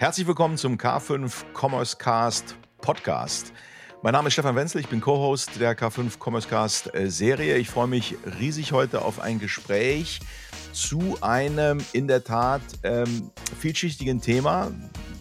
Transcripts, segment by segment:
Herzlich willkommen zum K5 Commerce Cast Podcast. Mein Name ist Stefan Wenzel, ich bin Co-Host der K5 Commerce Cast äh, Serie. Ich freue mich riesig heute auf ein Gespräch zu einem in der Tat ähm, vielschichtigen Thema.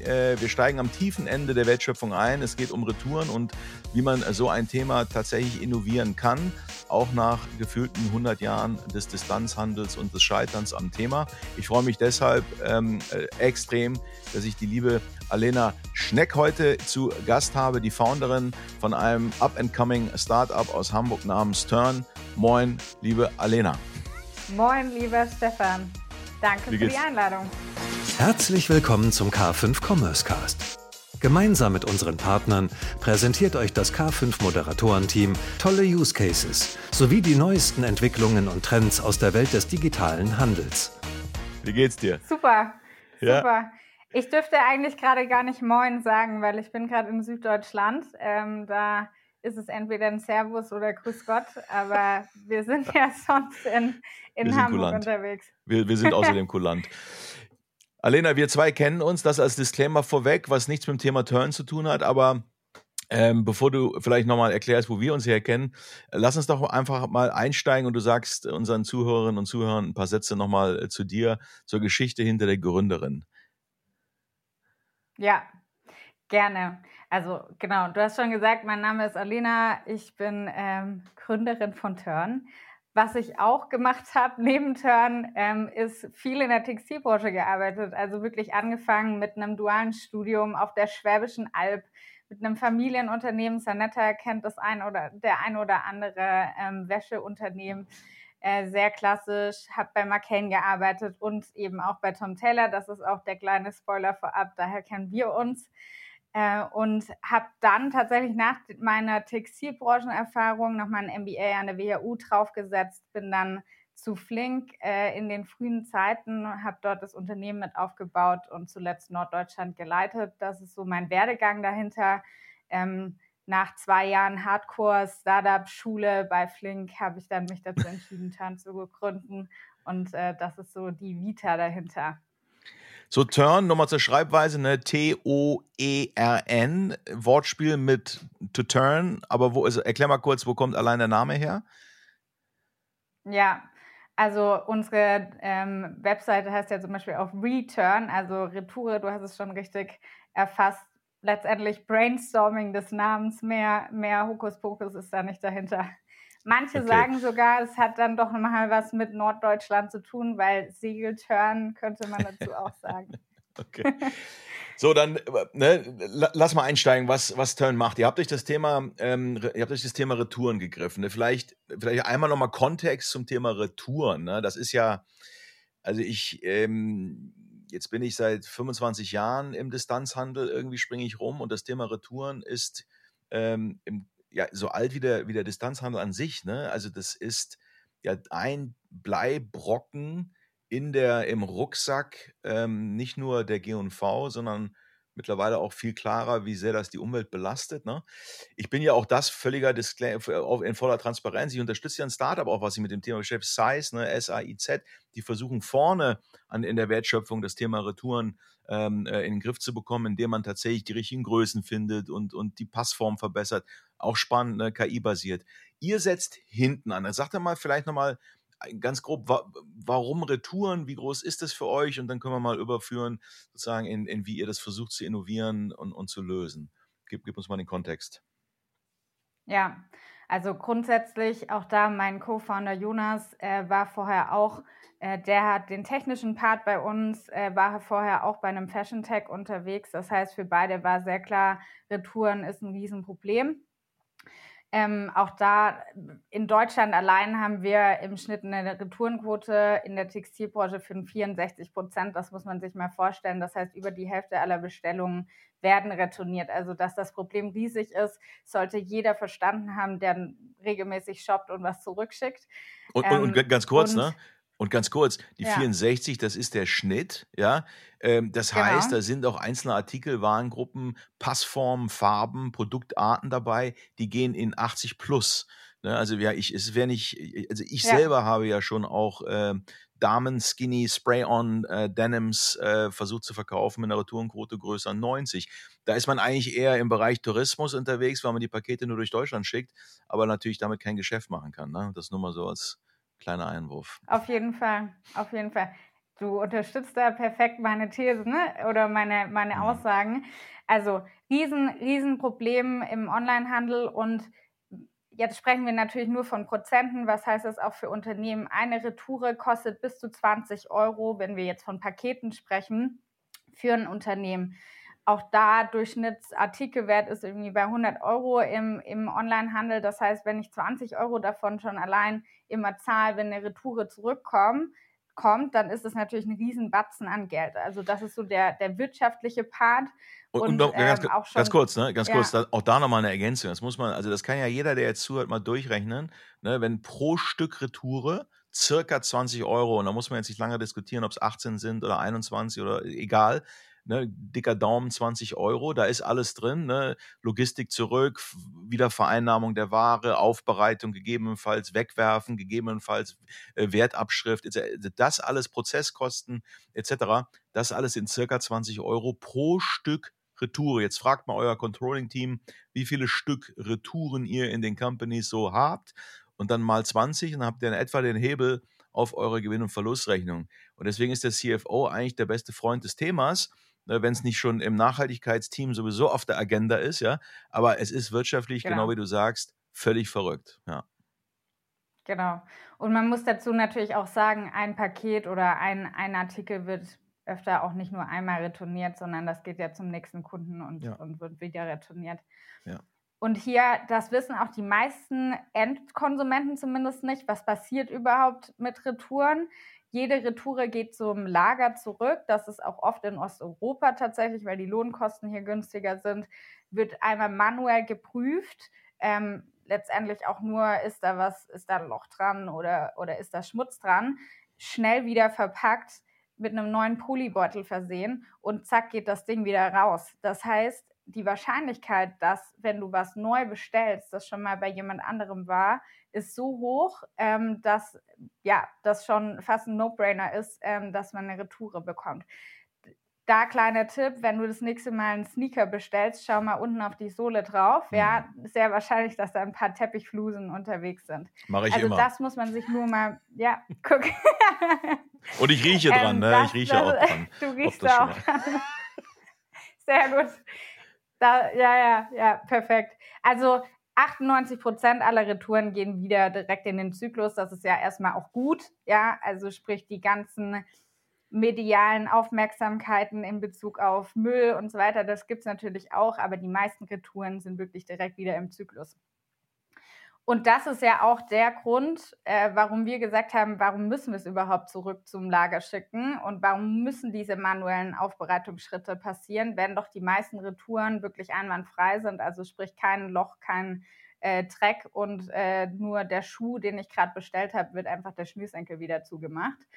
Äh, wir steigen am tiefen Ende der Wertschöpfung ein. Es geht um Retouren und wie man so ein Thema tatsächlich innovieren kann auch nach gefühlten 100 Jahren des Distanzhandels und des Scheiterns am Thema. Ich freue mich deshalb ähm, äh, extrem, dass ich die liebe Alena Schneck heute zu Gast habe, die Founderin von einem up-and-coming Startup aus Hamburg namens Turn. Moin, liebe Alena. Moin, lieber Stefan. Danke für die Einladung. Herzlich willkommen zum K5 Commerce Cast. Gemeinsam mit unseren Partnern präsentiert euch das K5 Moderatorenteam tolle Use Cases sowie die neuesten Entwicklungen und Trends aus der Welt des digitalen Handels. Wie geht's dir? Super, ja. super. Ich dürfte eigentlich gerade gar nicht Moin sagen, weil ich bin gerade in Süddeutschland. Ähm, da ist es entweder ein Servus oder Grüß Gott, aber wir sind ja sonst in, in Hamburg kulant. unterwegs. Wir, wir sind außerdem kulant. Alena, wir zwei kennen uns, das als Disclaimer vorweg, was nichts mit dem Thema Turn zu tun hat, aber ähm, bevor du vielleicht nochmal erklärst, wo wir uns hier kennen, lass uns doch einfach mal einsteigen und du sagst unseren Zuhörerinnen und Zuhörern ein paar Sätze nochmal äh, zu dir, zur Geschichte hinter der Gründerin. Ja, gerne. Also genau, du hast schon gesagt, mein Name ist Alena, ich bin ähm, Gründerin von Turn. Was ich auch gemacht habe neben Turn, ähm, ist viel in der Textilbranche gearbeitet. Also wirklich angefangen mit einem dualen Studium auf der Schwäbischen Alb, mit einem Familienunternehmen. Sanetta kennt das ein oder der ein oder andere ähm, Wäscheunternehmen. Äh, sehr klassisch, habe bei McCain gearbeitet und eben auch bei Tom Taylor. Das ist auch der kleine Spoiler vorab, daher kennen wir uns. Äh, und habe dann tatsächlich nach meiner Textilbranchenerfahrung noch mal ein MBA an der WHU draufgesetzt, bin dann zu Flink äh, in den frühen Zeiten, habe dort das Unternehmen mit aufgebaut und zuletzt Norddeutschland geleitet. Das ist so mein Werdegang dahinter. Ähm, nach zwei Jahren Hardcore-Startup-Schule bei Flink habe ich dann mich dazu entschieden, Turn zu gründen. Und äh, das ist so die Vita dahinter. So, Turn, nochmal zur Schreibweise, ne? T-O-E-R-N, Wortspiel mit to turn, aber wo, also erklär mal kurz, wo kommt allein der Name her? Ja, also unsere ähm, Webseite heißt ja zum Beispiel auch Return, also Retour, du hast es schon richtig erfasst. Letztendlich Brainstorming des Namens, mehr, mehr Hokuspokus ist da nicht dahinter. Manche okay. sagen sogar, es hat dann doch mal was mit Norddeutschland zu tun, weil Segeltörn könnte man dazu auch sagen. okay. So, dann ne, lass mal einsteigen, was, was Turn macht. Ihr habt euch das Thema, ähm, ihr habt euch das Thema Retouren gegriffen. Ne? Vielleicht, vielleicht einmal nochmal Kontext zum Thema Retouren. Ne? Das ist ja, also ich, ähm, jetzt bin ich seit 25 Jahren im Distanzhandel, irgendwie springe ich rum und das Thema Retouren ist ähm, im ja so alt wie der, wie der Distanzhandel an sich. Ne? Also das ist ja ein Bleibrocken in der, im Rucksack, ähm, nicht nur der G&V, sondern mittlerweile auch viel klarer, wie sehr das die Umwelt belastet. Ne? Ich bin ja auch das völliger Disclaimer in voller Transparenz. Ich unterstütze ja ein Startup auch, was sich mit dem Thema beschäftigt, SAIZ, ne, die versuchen vorne an, in der Wertschöpfung das Thema Retouren ähm, äh, in den Griff zu bekommen, indem man tatsächlich die richtigen Größen findet und, und die Passform verbessert. Auch spannend, ne, KI-basiert. Ihr setzt hinten an. Sagt er mal vielleicht nochmal ganz grob, warum Retouren, wie groß ist das für euch? Und dann können wir mal überführen, sozusagen, in, in wie ihr das versucht zu innovieren und, und zu lösen. Gib, gib uns mal den Kontext. Ja, also grundsätzlich auch da mein Co-Founder Jonas äh, war vorher auch, äh, der hat den technischen Part bei uns, äh, war vorher auch bei einem Fashion Tech unterwegs. Das heißt, für beide war sehr klar, Retouren ist ein Riesenproblem. Ähm, auch da in Deutschland allein haben wir im Schnitt eine Retourenquote in der Textilbranche von 64 Prozent. Das muss man sich mal vorstellen. Das heißt, über die Hälfte aller Bestellungen werden retourniert. Also, dass das Problem riesig ist, sollte jeder verstanden haben, der regelmäßig shoppt und was zurückschickt. Und, ähm, und ganz kurz, und, ne? Und ganz kurz, die ja. 64, das ist der Schnitt, ja. Ähm, das genau. heißt, da sind auch einzelne Artikel, Warengruppen, Passformen, Farben, Produktarten dabei, die gehen in 80 plus. Ne? Also ja, ich, es wäre nicht, also ich ja. selber habe ja schon auch äh, Damen-Skinny Spray-On äh, Denims äh, versucht zu verkaufen mit einer Retourenquote größer 90. Da ist man eigentlich eher im Bereich Tourismus unterwegs, weil man die Pakete nur durch Deutschland schickt, aber natürlich damit kein Geschäft machen kann. Ne? Das nur mal so als kleiner Einwurf. Auf jeden Fall, auf jeden Fall. Du unterstützt da perfekt meine These ne? oder meine, meine mhm. Aussagen. Also riesen, riesen Problem im Onlinehandel und Jetzt sprechen wir natürlich nur von Prozenten. Was heißt das auch für Unternehmen? Eine Retoure kostet bis zu 20 Euro, wenn wir jetzt von Paketen sprechen, für ein Unternehmen. Auch da Durchschnittsartikelwert ist irgendwie bei 100 Euro im, im Onlinehandel. Das heißt, wenn ich 20 Euro davon schon allein immer zahle, wenn eine Retoure zurückkommt, kommt, dann ist es natürlich ein Riesenbatzen an Geld. Also das ist so der, der wirtschaftliche Part. Und, und, und ganz, ähm, schon, ganz, kurz, ne? ganz ja. kurz, auch da nochmal eine Ergänzung. Das muss man, also das kann ja jeder, der jetzt zuhört, mal durchrechnen. Ne? Wenn pro Stück Retoure circa 20 Euro, und da muss man jetzt nicht lange diskutieren, ob es 18 sind oder 21 oder egal, ne, dicker Daumen 20 Euro, da ist alles drin, ne, Logistik zurück, Wiedervereinnahmung der Ware, Aufbereitung gegebenenfalls, Wegwerfen, gegebenenfalls äh, Wertabschrift, das alles Prozesskosten etc., das alles in circa 20 Euro pro Stück Retour. Jetzt fragt mal euer Controlling-Team, wie viele Stück Retouren ihr in den Companies so habt und dann mal 20 und dann habt ihr in etwa den Hebel auf eure Gewinn- und Verlustrechnung. Und deswegen ist der CFO eigentlich der beste Freund des Themas, wenn es nicht schon im Nachhaltigkeitsteam sowieso auf der Agenda ist, ja. Aber es ist wirtschaftlich, genau, genau wie du sagst, völlig verrückt, ja. Genau. Und man muss dazu natürlich auch sagen, ein Paket oder ein, ein Artikel wird öfter auch nicht nur einmal retourniert, sondern das geht ja zum nächsten Kunden und, ja. und wird wieder retourniert. Ja. Und hier, das wissen auch die meisten Endkonsumenten zumindest nicht, was passiert überhaupt mit Retouren. Jede Retoure geht zum Lager zurück. Das ist auch oft in Osteuropa tatsächlich, weil die Lohnkosten hier günstiger sind. Wird einmal manuell geprüft. Ähm, letztendlich auch nur, ist da was, ist da ein Loch dran oder, oder ist da Schmutz dran. Schnell wieder verpackt, mit einem neuen Polybeutel versehen und zack geht das Ding wieder raus. Das heißt, die Wahrscheinlichkeit, dass, wenn du was neu bestellst, das schon mal bei jemand anderem war, ist so hoch, ähm, dass ja, das schon fast ein No-Brainer ist, ähm, dass man eine Retoure bekommt. Da kleiner Tipp, wenn du das nächste Mal einen Sneaker bestellst, schau mal unten auf die Sohle drauf. Ja, mhm. sehr wahrscheinlich, dass da ein paar Teppichflusen unterwegs sind. Mache ich also immer. das muss man sich nur mal, ja, gucken. Und ich rieche dran, ähm, ne? Das, ich rieche das, auch dran. Du riechst auch dran. Sehr gut. Da, ja, ja, ja, perfekt. Also 98 Prozent aller Retouren gehen wieder direkt in den Zyklus. Das ist ja erstmal auch gut. Ja, also sprich die ganzen medialen Aufmerksamkeiten in Bezug auf Müll und so weiter, das gibt es natürlich auch, aber die meisten Retouren sind wirklich direkt wieder im Zyklus. Und das ist ja auch der Grund, äh, warum wir gesagt haben, warum müssen wir es überhaupt zurück zum Lager schicken und warum müssen diese manuellen Aufbereitungsschritte passieren, wenn doch die meisten Retouren wirklich einwandfrei sind, also sprich kein Loch, kein äh, Dreck und äh, nur der Schuh, den ich gerade bestellt habe, wird einfach der Schnürsenkel wieder zugemacht.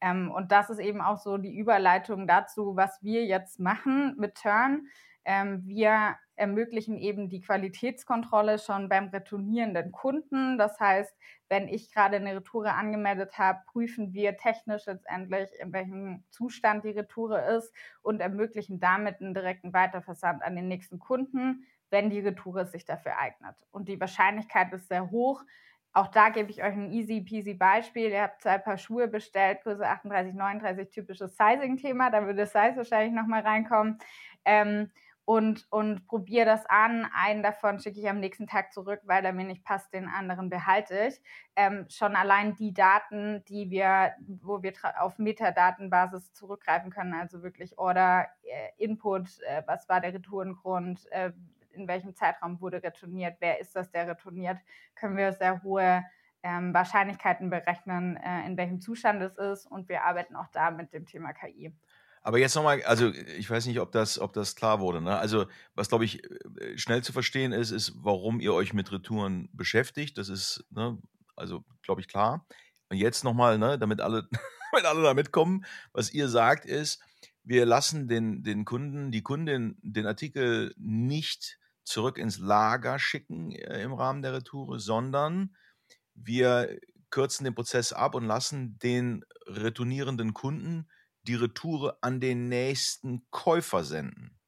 Ähm, und das ist eben auch so die Überleitung dazu, was wir jetzt machen mit Turn. Ähm, wir ermöglichen eben die Qualitätskontrolle schon beim retournierenden Kunden. Das heißt, wenn ich gerade eine Retoure angemeldet habe, prüfen wir technisch letztendlich, in welchem Zustand die Retoure ist und ermöglichen damit einen direkten Weiterversand an den nächsten Kunden, wenn die Retoure sich dafür eignet. Und die Wahrscheinlichkeit ist sehr hoch. Auch da gebe ich euch ein easy peasy Beispiel. Ihr habt zwei Paar Schuhe bestellt, Größe 38, 39, typisches Sizing-Thema. Da würde Size wahrscheinlich nochmal reinkommen. Ähm, und, und probiere das an. Einen davon schicke ich am nächsten Tag zurück, weil er mir nicht passt, den anderen behalte ich. Ähm, schon allein die Daten, die wir, wo wir auf Metadatenbasis zurückgreifen können, also wirklich Order, äh, Input, äh, was war der Retourengrund, äh, in welchem Zeitraum wurde retourniert, wer ist das, der retourniert, können wir sehr hohe ähm, Wahrscheinlichkeiten berechnen, äh, in welchem Zustand es ist. Und wir arbeiten auch da mit dem Thema KI. Aber jetzt nochmal, also ich weiß nicht, ob das, ob das klar wurde. Ne? Also, was glaube ich äh, schnell zu verstehen ist, ist, warum ihr euch mit Retouren beschäftigt. Das ist, ne, also glaube ich, klar. Und jetzt nochmal, ne, damit alle, damit alle da mitkommen, was ihr sagt, ist, wir lassen den, den Kunden, die Kundin den Artikel nicht zurück ins Lager schicken äh, im Rahmen der Retoure, sondern wir kürzen den Prozess ab und lassen den retournierenden Kunden die Retoure an den nächsten Käufer senden.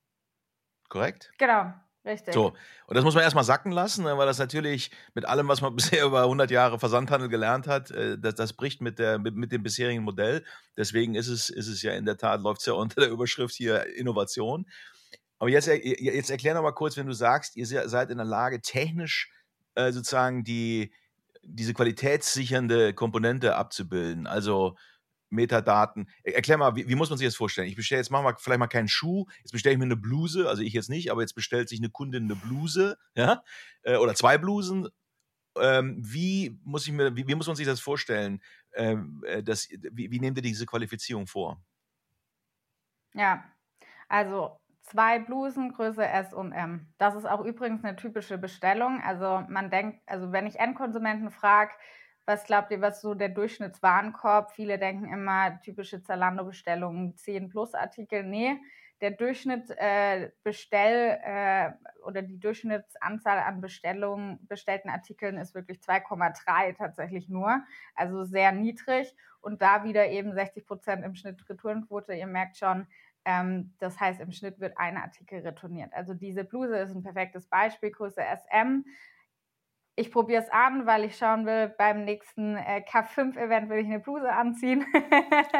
Korrekt? Genau, richtig. So, und das muss man erstmal sacken lassen, ne, weil das natürlich mit allem, was man bisher über 100 Jahre Versandhandel gelernt hat, äh, das, das bricht mit, der, mit, mit dem bisherigen Modell. Deswegen ist es, ist es ja in der Tat, läuft es ja unter der Überschrift hier Innovation. Aber jetzt, jetzt erklär noch mal kurz, wenn du sagst, ihr seid in der Lage, technisch äh, sozusagen die, diese qualitätssichernde Komponente abzubilden. Also Metadaten. Erklär mal, wie, wie, muss man sich das vorstellen? Ich bestelle jetzt, machen wir vielleicht mal keinen Schuh, jetzt bestelle ich mir eine Bluse, also ich jetzt nicht, aber jetzt bestellt sich eine Kundin eine Bluse, ja, äh, oder zwei Blusen. Ähm, wie muss ich mir, wie, wie, muss man sich das vorstellen? Ähm, äh, das, wie, wie nehmt ihr diese Qualifizierung vor? Ja, also zwei Blusen, Größe S und M. Das ist auch übrigens eine typische Bestellung. Also man denkt, also wenn ich Endkonsumenten frage, was glaubt ihr, was so der Durchschnittswarenkorb? Viele denken immer typische Zalando-Bestellungen, 10 plus Artikel. Nee, der Durchschnitt äh, Bestell äh, oder die Durchschnittsanzahl an Bestellungen, bestellten Artikeln ist wirklich 2,3 tatsächlich nur. Also sehr niedrig. Und da wieder eben 60 Prozent im Schnitt Retourenquote. Ihr merkt schon, ähm, das heißt, im Schnitt wird ein Artikel retourniert. Also diese Bluse ist ein perfektes Beispiel, Größe SM ich probiere es an, weil ich schauen will, beim nächsten äh, K5-Event will ich eine Bluse anziehen.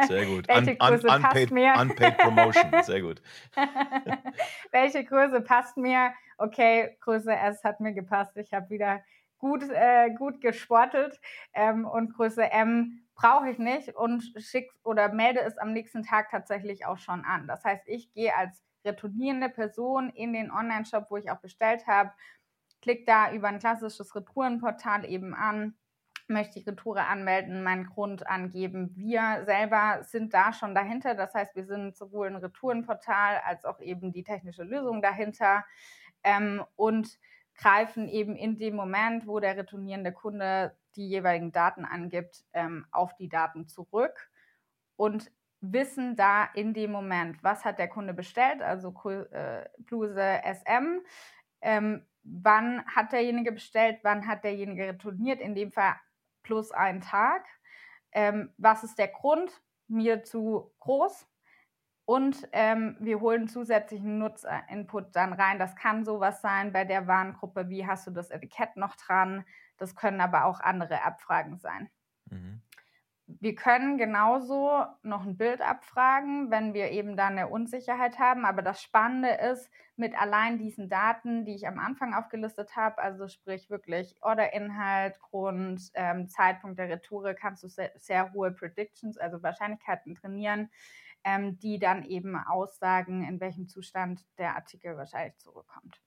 Sehr gut. Welche un, Größe un, passt mir? Unpaid Promotion, sehr gut. Welche Größe passt mir? Okay, Größe S hat mir gepasst. Ich habe wieder gut, äh, gut gesportelt ähm, und Größe M brauche ich nicht und schick oder melde es am nächsten Tag tatsächlich auch schon an. Das heißt, ich gehe als retournierende Person in den Online-Shop, wo ich auch bestellt habe Klick da über ein klassisches Retourenportal eben an, möchte die Retoure anmelden, meinen Grund angeben. Wir selber sind da schon dahinter. Das heißt, wir sind sowohl ein Retourenportal als auch eben die technische Lösung dahinter ähm, und greifen eben in dem Moment, wo der retournierende Kunde die jeweiligen Daten angibt, ähm, auf die Daten zurück und wissen da in dem Moment, was hat der Kunde bestellt, also äh, Bluse SM, ähm, wann hat derjenige bestellt, wann hat derjenige retourniert, in dem Fall plus einen Tag. Ähm, was ist der Grund? Mir zu groß. Und ähm, wir holen zusätzlichen Nutzerinput dann rein. Das kann sowas sein bei der Warengruppe, wie hast du das Etikett noch dran? Das können aber auch andere Abfragen sein. Mhm. Wir können genauso noch ein Bild abfragen, wenn wir eben da eine Unsicherheit haben. Aber das Spannende ist, mit allein diesen Daten, die ich am Anfang aufgelistet habe, also sprich wirklich Orderinhalt, Grund, ähm, Zeitpunkt der Retoure, kannst du sehr, sehr hohe Predictions, also Wahrscheinlichkeiten trainieren, ähm, die dann eben aussagen, in welchem Zustand der Artikel wahrscheinlich zurückkommt.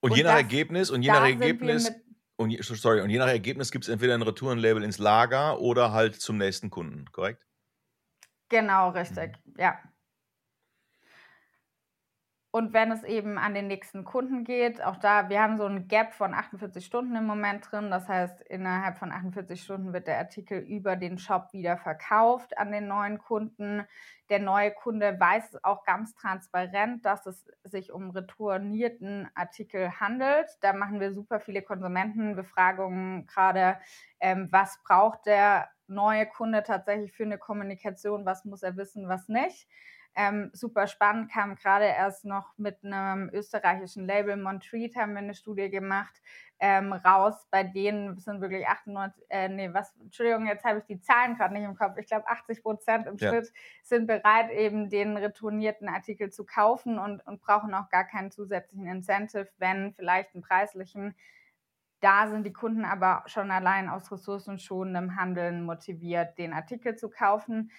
Und, und je nach das, Ergebnis, und je nach Ergebnis und, sorry, und je nach Ergebnis gibt es entweder ein Retourenlabel ins Lager oder halt zum nächsten Kunden, korrekt? Genau, richtig, mhm. ja. Und wenn es eben an den nächsten Kunden geht, auch da, wir haben so ein Gap von 48 Stunden im Moment drin. Das heißt, innerhalb von 48 Stunden wird der Artikel über den Shop wieder verkauft an den neuen Kunden. Der neue Kunde weiß auch ganz transparent, dass es sich um retournierten Artikel handelt. Da machen wir super viele Konsumentenbefragungen gerade. Ähm, was braucht der neue Kunde tatsächlich für eine Kommunikation? Was muss er wissen, was nicht? Ähm, super spannend, kam gerade erst noch mit einem österreichischen Label, Montreat haben wir eine Studie gemacht, ähm, raus. Bei denen sind wirklich 98, äh, nee, was, Entschuldigung, jetzt habe ich die Zahlen gerade nicht im Kopf. Ich glaube, 80 Prozent im ja. Schnitt sind bereit, eben den retournierten Artikel zu kaufen und, und brauchen auch gar keinen zusätzlichen Incentive, wenn vielleicht einen preislichen. Da sind die Kunden aber schon allein aus ressourcenschonendem Handeln motiviert, den Artikel zu kaufen.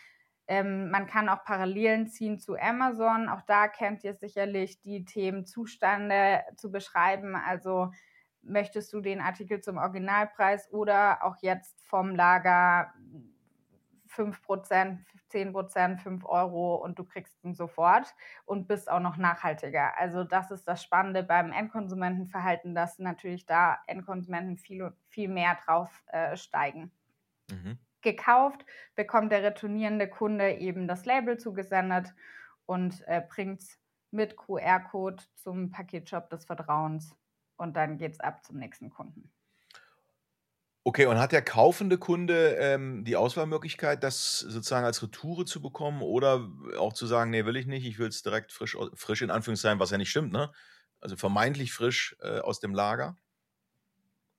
Ähm, man kann auch Parallelen ziehen zu Amazon. Auch da kennt ihr sicherlich die Themen Zustände zu beschreiben. Also möchtest du den Artikel zum Originalpreis oder auch jetzt vom Lager 5%, 10%, 5 Euro und du kriegst ihn sofort und bist auch noch nachhaltiger. Also das ist das Spannende beim Endkonsumentenverhalten, dass natürlich da Endkonsumenten viel, viel mehr drauf äh, steigen. Mhm gekauft, bekommt der retournierende Kunde eben das Label zugesendet und äh, bringt es mit QR-Code zum Paketshop des Vertrauens und dann geht es ab zum nächsten Kunden. Okay, und hat der kaufende Kunde ähm, die Auswahlmöglichkeit, das sozusagen als Retoure zu bekommen oder auch zu sagen, nee, will ich nicht, ich will es direkt frisch, frisch in Anführungszeichen, was ja nicht stimmt, ne? Also vermeintlich frisch äh, aus dem Lager?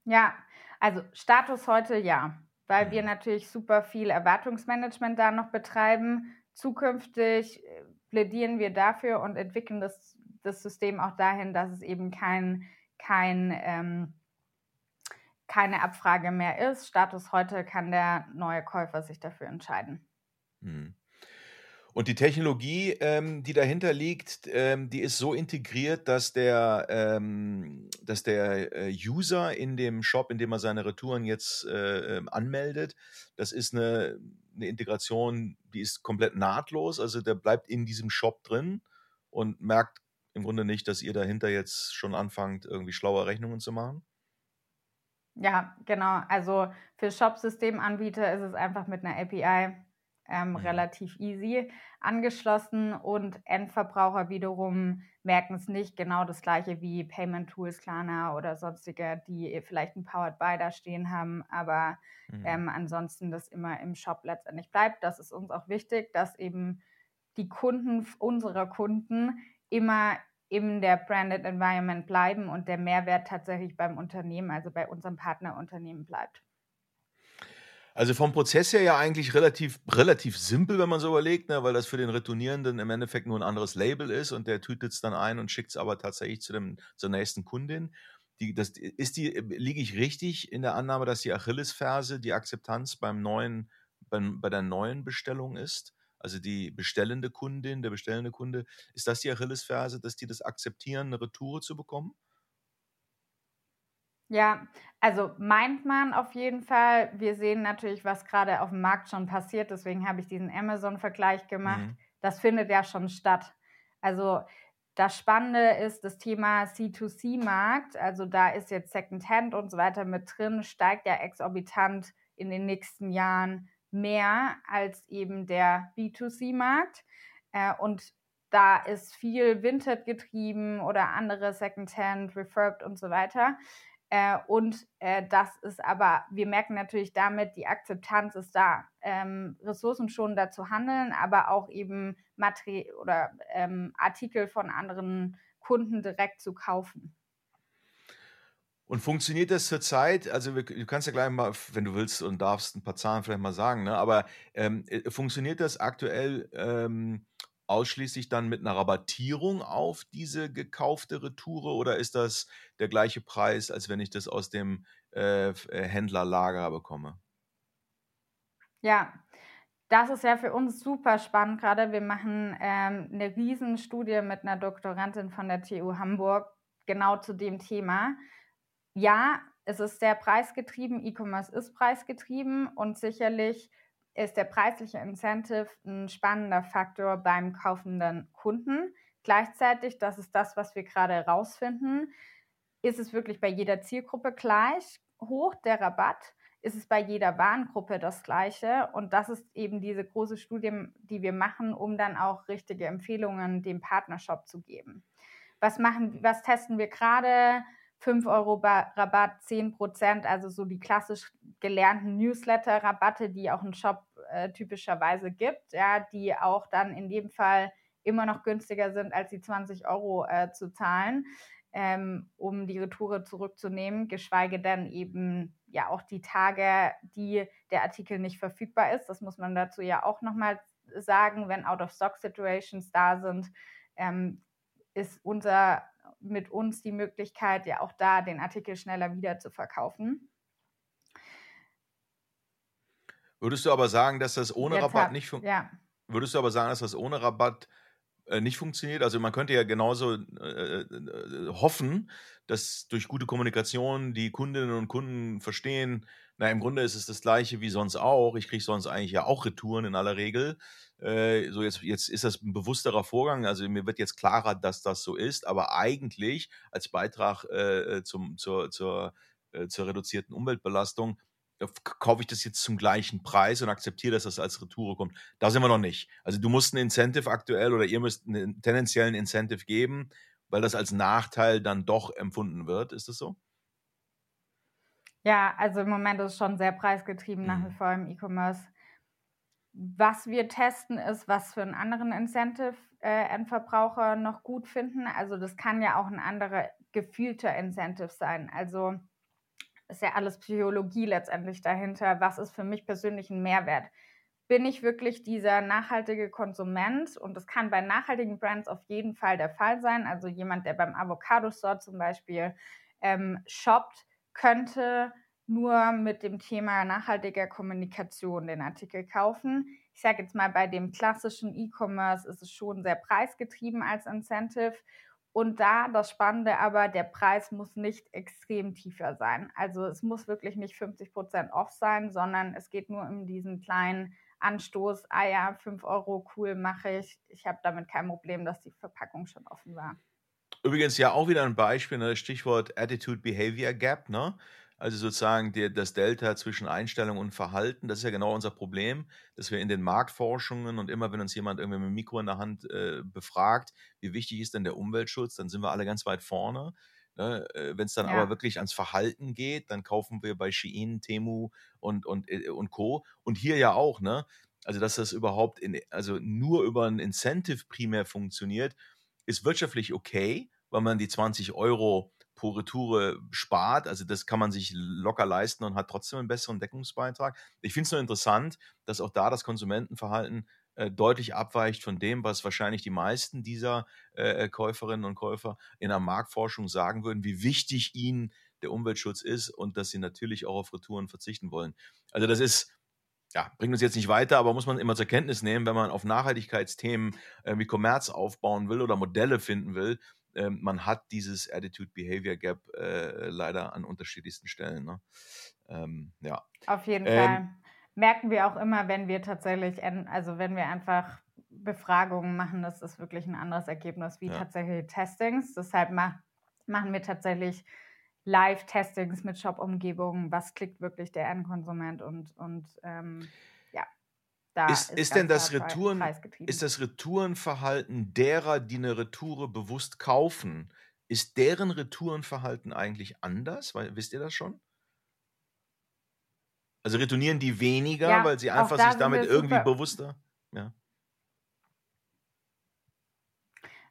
Ja, also Status heute ja, weil mhm. wir natürlich super viel Erwartungsmanagement da noch betreiben. Zukünftig äh, plädieren wir dafür und entwickeln das, das System auch dahin, dass es eben kein, kein ähm, keine Abfrage mehr ist. Status heute kann der neue Käufer sich dafür entscheiden. Hm. Und die Technologie, ähm, die dahinter liegt, ähm, die ist so integriert, dass der, ähm, dass der äh, User in dem Shop, in dem er seine Retouren jetzt äh, ähm, anmeldet, das ist eine, eine Integration, die ist komplett nahtlos. Also der bleibt in diesem Shop drin und merkt im Grunde nicht, dass ihr dahinter jetzt schon anfangt, irgendwie schlaue Rechnungen zu machen. Ja, genau. Also für Shop-Systemanbieter ist es einfach mit einer API ähm, mhm. relativ easy angeschlossen und Endverbraucher wiederum merken es nicht. Genau das gleiche wie Payment Tools, Klarna oder sonstige, die vielleicht ein Powered Buy da stehen haben, aber mhm. ähm, ansonsten das immer im Shop letztendlich bleibt. Das ist uns auch wichtig, dass eben die Kunden unserer Kunden immer in der Branded Environment bleiben und der Mehrwert tatsächlich beim Unternehmen, also bei unserem Partnerunternehmen bleibt. Also vom Prozess her ja eigentlich relativ, relativ simpel, wenn man so überlegt, ne, weil das für den Retournierenden im Endeffekt nur ein anderes Label ist und der tütet es dann ein und schickt es aber tatsächlich zu dem, zur nächsten Kundin. Die, das, ist die, liege ich richtig in der Annahme, dass die Achillesferse die Akzeptanz beim neuen, beim, bei der neuen Bestellung ist? also die bestellende Kundin, der bestellende Kunde, ist das die Achillesferse, dass die das akzeptieren, eine Retour zu bekommen? Ja, also meint man auf jeden Fall. Wir sehen natürlich, was gerade auf dem Markt schon passiert. Deswegen habe ich diesen Amazon-Vergleich gemacht. Mhm. Das findet ja schon statt. Also das Spannende ist das Thema C2C-Markt. Also da ist jetzt Secondhand und so weiter mit drin, steigt ja exorbitant in den nächsten Jahren mehr als eben der B2C-Markt. Äh, und da ist viel Vinted getrieben oder andere Secondhand, Refurbed und so weiter. Äh, und äh, das ist aber, wir merken natürlich damit, die Akzeptanz ist da, ähm, ressourcenschonender zu handeln, aber auch eben Material oder ähm, Artikel von anderen Kunden direkt zu kaufen. Und funktioniert das zurzeit? Also, du kannst ja gleich mal, wenn du willst und darfst, ein paar Zahlen vielleicht mal sagen, ne? aber ähm, äh, funktioniert das aktuell ähm, ausschließlich dann mit einer Rabattierung auf diese gekaufte Retoure oder ist das der gleiche Preis, als wenn ich das aus dem äh, äh Händlerlager bekomme? Ja, das ist ja für uns super spannend gerade. Wir machen ähm, eine Riesenstudie mit einer Doktorandin von der TU Hamburg genau zu dem Thema ja, es ist sehr preisgetrieben, E-Commerce ist preisgetrieben und sicherlich ist der preisliche Incentive ein spannender Faktor beim kaufenden Kunden. Gleichzeitig, das ist das, was wir gerade herausfinden, ist es wirklich bei jeder Zielgruppe gleich hoch, der Rabatt? Ist es bei jeder Warengruppe das gleiche? Und das ist eben diese große Studie, die wir machen, um dann auch richtige Empfehlungen dem Partnershop zu geben. Was machen, was testen wir gerade? 5 Euro Rabatt, 10 Prozent, also so die klassisch gelernten Newsletter-Rabatte, die auch ein Shop äh, typischerweise gibt, ja, die auch dann in dem Fall immer noch günstiger sind, als die 20 Euro äh, zu zahlen, ähm, um die Retoure zurückzunehmen, geschweige denn eben ja auch die Tage, die der Artikel nicht verfügbar ist. Das muss man dazu ja auch nochmal sagen, wenn Out-of-Stock-Situations da sind, ähm, ist unser mit uns die Möglichkeit, ja auch da den Artikel schneller wieder zu verkaufen. Würdest du aber sagen, dass das ohne Jetzt Rabatt hab, nicht funktioniert? Ja. Würdest du aber sagen, dass das ohne Rabatt äh, nicht funktioniert? Also man könnte ja genauso äh, äh, hoffen, dass durch gute Kommunikation die Kundinnen und Kunden verstehen, na im Grunde ist es das gleiche wie sonst auch. Ich kriege sonst eigentlich ja auch Retouren in aller Regel. Äh, so jetzt, jetzt ist das ein bewussterer Vorgang. Also mir wird jetzt klarer, dass das so ist, aber eigentlich als Beitrag äh, äh zum, zur, zur, äh, zur reduzierten Umweltbelastung äh, kaufe ich das jetzt zum gleichen Preis und akzeptiere, dass das als Retour kommt. Da sind wir noch nicht. Also du musst ein Incentive aktuell oder ihr müsst einen tendenziellen Incentive geben, weil das als Nachteil dann doch empfunden wird. Ist das so? Ja, also im Moment ist es schon sehr preisgetrieben nach wie Mhm. vor im E-Commerce. Was wir testen, ist, was für einen anderen Incentive äh, Endverbraucher noch gut finden. Also das kann ja auch ein anderer gefühlter Incentive sein. Also ist ja alles Psychologie letztendlich dahinter. Was ist für mich persönlich ein Mehrwert? Bin ich wirklich dieser nachhaltige Konsument? Und das kann bei nachhaltigen Brands auf jeden Fall der Fall sein. Also jemand, der beim Avocado Store zum Beispiel ähm, shoppt, könnte nur mit dem Thema nachhaltiger Kommunikation den Artikel kaufen. Ich sage jetzt mal, bei dem klassischen E-Commerce ist es schon sehr preisgetrieben als Incentive. Und da das Spannende aber, der Preis muss nicht extrem tiefer sein. Also es muss wirklich nicht 50% off sein, sondern es geht nur um diesen kleinen Anstoß, ah ja, 5 Euro, cool, mache ich. Ich habe damit kein Problem, dass die Verpackung schon offen war. Übrigens ja auch wieder ein Beispiel, ne, Stichwort Attitude Behavior Gap, ne? Also sozusagen der, das Delta zwischen Einstellung und Verhalten, das ist ja genau unser Problem, dass wir in den Marktforschungen und immer, wenn uns jemand irgendwie mit dem Mikro in der Hand äh, befragt, wie wichtig ist denn der Umweltschutz, dann sind wir alle ganz weit vorne. Ne? Äh, wenn es dann Ja. aber wirklich ans Verhalten geht, dann kaufen wir bei Shein, Temu und, und, äh, und Co. Und hier ja auch, ne? Also, dass das überhaupt in, also nur über ein Incentive primär funktioniert, ist wirtschaftlich okay, weil man die 20 Euro pro Retoure spart. Also das kann man sich locker leisten und hat trotzdem einen besseren Deckungsbeitrag. Ich finde es nur interessant, dass auch da das Konsumentenverhalten äh, deutlich abweicht von dem, was wahrscheinlich die meisten dieser äh, Käuferinnen und Käufer in der Marktforschung sagen würden, wie wichtig ihnen der Umweltschutz ist und dass sie natürlich auch auf Retouren verzichten wollen. Also das ist ja, bringt uns jetzt nicht weiter, aber muss man immer zur Kenntnis nehmen, wenn man auf Nachhaltigkeitsthemen äh, wie Kommerz aufbauen will oder Modelle finden will, ähm, man hat dieses Attitude-Behavior Gap äh, leider an unterschiedlichsten Stellen. Ne? Ähm, ja. Auf jeden Ähm, Fall. Merken wir auch immer, wenn wir tatsächlich, also wenn wir einfach Befragungen machen, das ist wirklich ein anderes Ergebnis wie Ja. tatsächlich Testings. Deshalb ma machen wir tatsächlich Live-Testings mit Shop-Umgebungen. Was klickt wirklich der Endkonsument und, und ähm, ja, da Ist, ist denn ganz das Retouren, ist das Retourenverhalten derer, die eine Retoure bewusst kaufen, ist deren Retourenverhalten eigentlich anders? Weil, wisst ihr das schon? Also retournieren die weniger, Ja, weil sie einfach da sich damit irgendwie super- bewusster. Ja.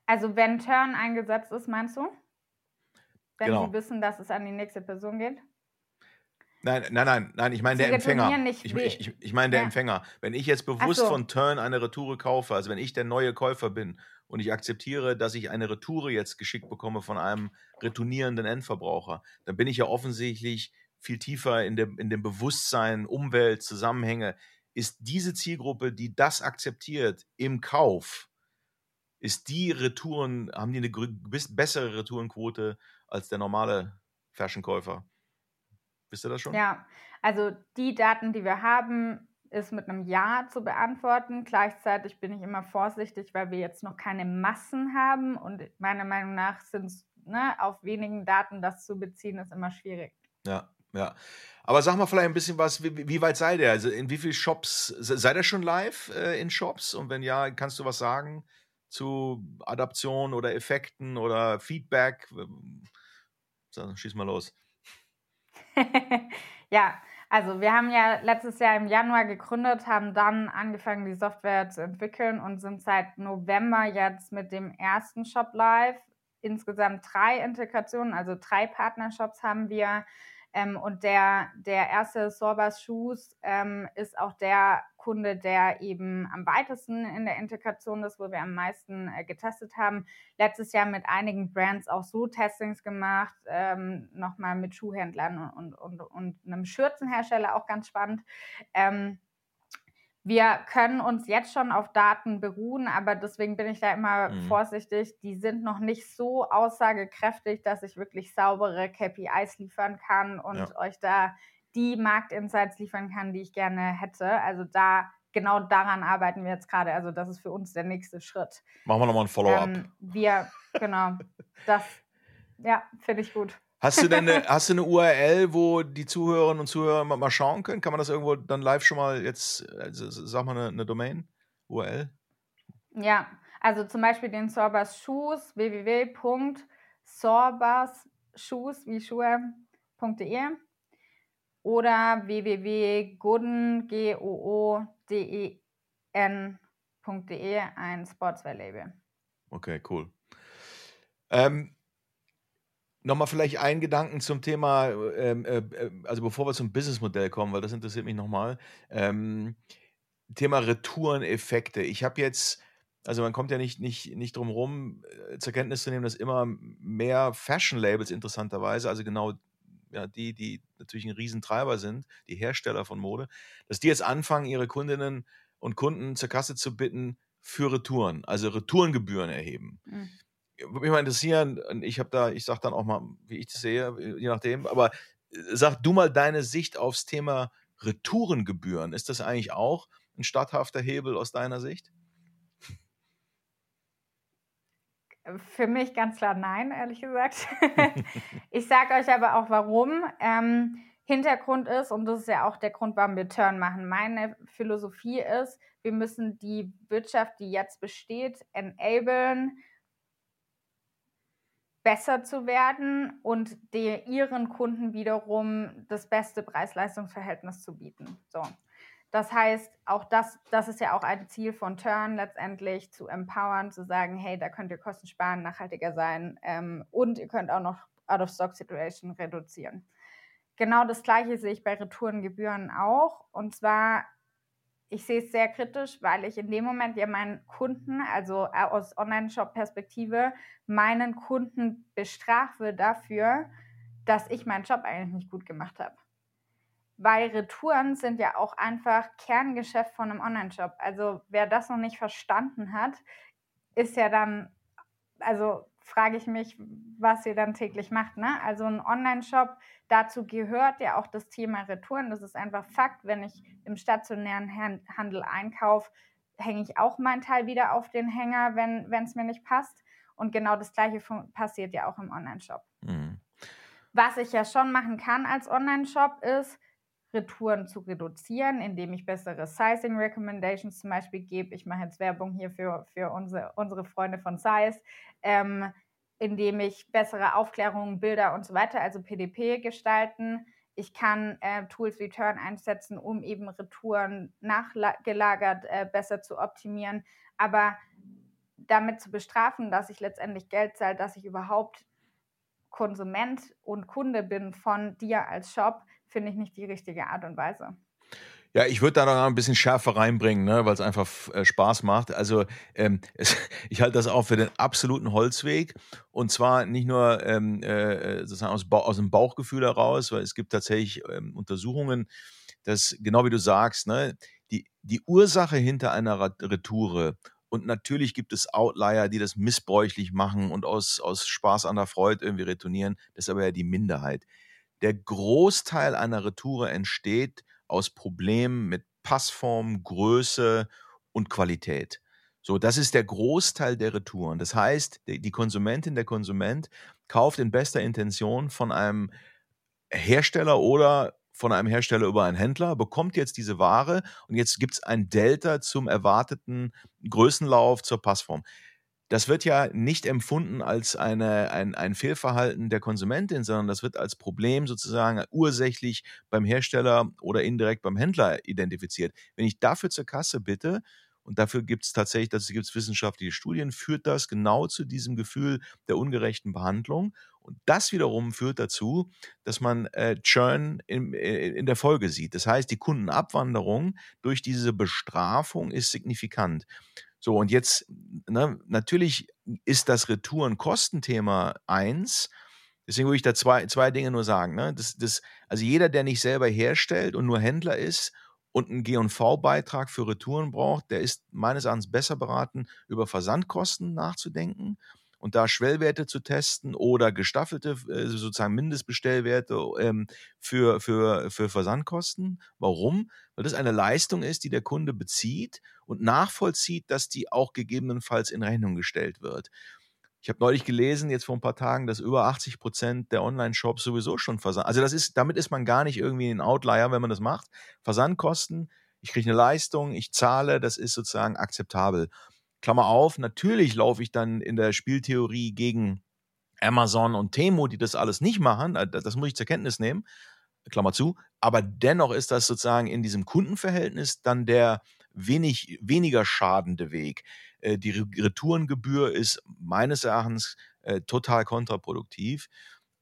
Also wenn Turn eingesetzt ist, meinst du? Wenn Genau. sie wissen, dass es an die nächste Person geht? Nein, nein, nein, nein, ich meine der Empfänger. Ich, ich, ich, meine der Ja. Empfänger. Wenn ich jetzt bewusst so. von Turn eine Retoure kaufe, also wenn ich der neue Käufer bin und ich akzeptiere, dass ich eine Retoure jetzt geschickt bekomme von einem retournierenden Endverbraucher, dann bin ich ja offensichtlich viel tiefer in dem, in dem Bewusstsein, Umwelt, Zusammenhänge. Ist diese Zielgruppe, die das akzeptiert im Kauf, ist die Retouren, haben die eine bessere Retourenquote als der normale Fashionkäufer? Wisst ihr das schon? Ja, also die Daten, die wir haben, ist mit einem Ja zu beantworten. Gleichzeitig bin ich immer vorsichtig, weil wir jetzt noch keine Massen haben und meiner Meinung nach sind es ne, auf wenigen Daten das zu beziehen, ist immer schwierig. Ja, ja. Aber sag mal vielleicht ein bisschen was, wie, wie weit seid ihr? Also in wie vielen Shops, se- seid ihr schon live äh, in Shops? Und wenn ja, kannst du was sagen zu Adaption oder Effekten oder Feedback? So, schieß mal los. ja, also wir haben ja letztes Jahr im Januar gegründet, haben dann angefangen, die Software zu entwickeln und sind seit November jetzt mit dem ersten Shop live. Insgesamt drei Integrationen, also drei Partnershops haben wir. Ähm, und der, der erste Sorbas Shoes ähm, ist auch der Kunde, der eben am weitesten in der Integration ist, wo wir am meisten äh, getestet haben. Letztes Jahr mit einigen Brands auch so Testings gemacht, ähm, nochmal mit Schuhhändlern und, und, und einem Schürzenhersteller, auch ganz spannend. Ähm, wir können uns jetzt schon auf Daten beruhen, aber deswegen bin ich da immer Mhm. vorsichtig. Die sind noch nicht so aussagekräftig, dass ich wirklich saubere KPIs liefern kann und Ja. euch da die Marktinsights liefern kann, die ich gerne hätte. Also da genau daran arbeiten wir jetzt gerade. Also das ist für uns der nächste Schritt. Machen wir nochmal ein Follow-up. Ähm, wir, genau, das, ja, finde ich gut. Hast du denn eine, hast du eine URL, wo die Zuhörerinnen und Zuhörer mal, schauen können? Kann man das irgendwo dann live schon mal jetzt, also, sag mal eine, eine Domain? URL? Ja, also zum Beispiel den Sorbas Shoes, www.sorbasshoes wie Schuhe.de. oder www.gooden.de ein Sportswear-Label. Okay, cool. Ähm, Nochmal vielleicht einen Gedanken zum Thema, ähm, äh, äh, also bevor wir zum Businessmodell kommen, weil das interessiert mich nochmal. Ähm, Thema Retoureneffekte. Ich habe jetzt, also man kommt ja nicht, nicht, nicht drum rum, äh, zur Kenntnis zu nehmen, dass immer mehr Fashion-Labels interessanterweise, also genau ja, die, die natürlich ein Riesentreiber sind, die Hersteller von Mode, dass die jetzt anfangen, ihre Kundinnen und Kunden zur Kasse zu bitten für Retouren, also Retourengebühren erheben. Mhm. Würde mich mal interessieren, ich habe da, ich sage dann auch mal, wie ich das sehe, je nachdem, aber äh, sag du mal deine Sicht aufs Thema Retourengebühren. Ist das eigentlich auch ein statthafter Hebel aus deiner Sicht? Für mich ganz klar nein, ehrlich gesagt. ich sage euch aber auch warum. Ähm, Hintergrund ist, und das ist ja auch der Grund, warum wir Turn machen. Meine Philosophie ist, wir müssen die Wirtschaft, die jetzt besteht, enablen, besser zu werden und die, ihren Kunden wiederum das beste Preis-Leistungs-Verhältnis zu bieten. So. Das heißt, auch das, das ist ja auch ein Ziel von Turn letztendlich, zu empowern, zu sagen, hey, da könnt ihr Kosten sparen, nachhaltiger sein ähm, und ihr könnt auch noch Out-of-Stock-Situation reduzieren. Genau das Gleiche sehe ich bei Retourengebühren auch. Und zwar, ich sehe es sehr kritisch, weil ich in dem Moment ja meinen Kunden, also aus Online-Shop-Perspektive, meinen Kunden bestrafe dafür, dass ich meinen Job eigentlich nicht gut gemacht habe weil Retouren sind ja auch einfach Kerngeschäft von einem Online-Shop. Also wer das noch nicht verstanden hat, ist ja dann, also frage ich mich, was ihr dann täglich macht. Ne? Also ein Online-Shop, dazu gehört ja auch das Thema Retouren. Das ist einfach Fakt. Wenn ich im stationären Handel einkaufe, hänge ich auch meinen Teil wieder auf den Hänger, wenn es mir nicht passt. Und genau das Gleiche passiert ja auch im Online-Shop. Mhm. Was ich ja schon machen kann als Online-Shop ist, Retouren zu reduzieren, indem ich bessere Sizing Recommendations zum Beispiel gebe. Ich mache jetzt Werbung hier für, für unsere, unsere Freunde von Size, ähm, indem ich bessere Aufklärungen, Bilder und so weiter, also PDP gestalten. Ich kann äh, Tools wie Turn einsetzen, um eben Retouren nachgelagert äh, besser zu optimieren. Aber damit zu bestrafen, dass ich letztendlich Geld zahle, dass ich überhaupt Konsument und Kunde bin von dir als Shop, finde ich nicht die richtige Art und Weise. Ja, ich würde da noch ein bisschen Schärfe reinbringen, ne, weil es einfach äh, Spaß macht. Also ähm, es, ich halte das auch für den absoluten Holzweg und zwar nicht nur ähm, äh, sozusagen aus, aus dem Bauchgefühl heraus, weil es gibt tatsächlich ähm, Untersuchungen, dass genau wie du sagst, ne, die, die Ursache hinter einer Retoure und natürlich gibt es Outlier, die das missbräuchlich machen und aus, aus Spaß an der Freude irgendwie retournieren. Das ist aber ja die Minderheit. Der Großteil einer Retoure entsteht aus Problemen mit Passform, Größe und Qualität. So, das ist der Großteil der Retouren. Das heißt, die Konsumentin, der Konsument kauft in bester Intention von einem Hersteller oder von einem Hersteller über einen Händler, bekommt jetzt diese Ware und jetzt gibt es ein Delta zum erwarteten Größenlauf zur Passform das wird ja nicht empfunden als eine, ein, ein Fehlverhalten der Konsumentin, sondern das wird als Problem sozusagen ursächlich beim Hersteller oder indirekt beim Händler identifiziert. Wenn ich dafür zur Kasse bitte, und dafür gibt es tatsächlich, dazu gibt es wissenschaftliche Studien, führt das genau zu diesem Gefühl der ungerechten Behandlung. Und das wiederum führt dazu, dass man äh, Churn in, äh, in der Folge sieht. Das heißt, die Kundenabwanderung durch diese Bestrafung ist signifikant. So, und jetzt, ne, natürlich ist das Retouren-Kostenthema eins. Deswegen würde ich da zwei, zwei Dinge nur sagen. Ne? Das, das, also jeder, der nicht selber herstellt und nur Händler ist und einen G&V-Beitrag für Retouren braucht, der ist meines Erachtens besser beraten, über Versandkosten nachzudenken und da Schwellwerte zu testen oder gestaffelte äh, sozusagen Mindestbestellwerte ähm, für, für, für Versandkosten. Warum? Weil das eine Leistung ist, die der Kunde bezieht und nachvollzieht, dass die auch gegebenenfalls in Rechnung gestellt wird. Ich habe neulich gelesen, jetzt vor ein paar Tagen, dass über 80 Prozent der Online-Shops sowieso schon Versand. Also das ist, damit ist man gar nicht irgendwie ein Outlier, wenn man das macht. Versandkosten, ich kriege eine Leistung, ich zahle, das ist sozusagen akzeptabel. Klammer auf, natürlich laufe ich dann in der Spieltheorie gegen Amazon und Temo, die das alles nicht machen. Äh, das muss ich zur Kenntnis nehmen. Klammer zu. Aber dennoch ist das sozusagen in diesem Kundenverhältnis dann der wenig, weniger schadende Weg. Äh, die Retourengebühr ist meines Erachtens äh, total kontraproduktiv.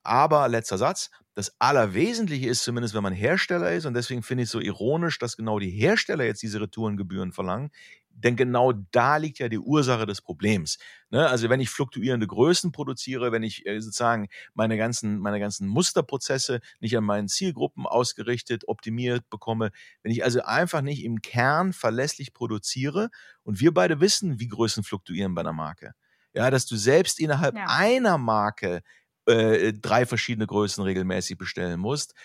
Aber letzter Satz, das Allerwesentliche ist zumindest, wenn man Hersteller ist, und deswegen finde ich es so ironisch, dass genau die Hersteller jetzt diese Retourengebühren verlangen, denn genau da liegt ja die Ursache des Problems. Ne? Also wenn ich fluktuierende Größen produziere, wenn ich äh, sozusagen meine ganzen, meine ganzen Musterprozesse nicht an meinen Zielgruppen ausgerichtet, optimiert bekomme, wenn ich also einfach nicht im Kern verlässlich produziere und wir beide wissen, wie Größen fluktuieren bei einer Marke. Ja, dass du selbst innerhalb ja. einer Marke äh, drei verschiedene Größen regelmäßig bestellen musst.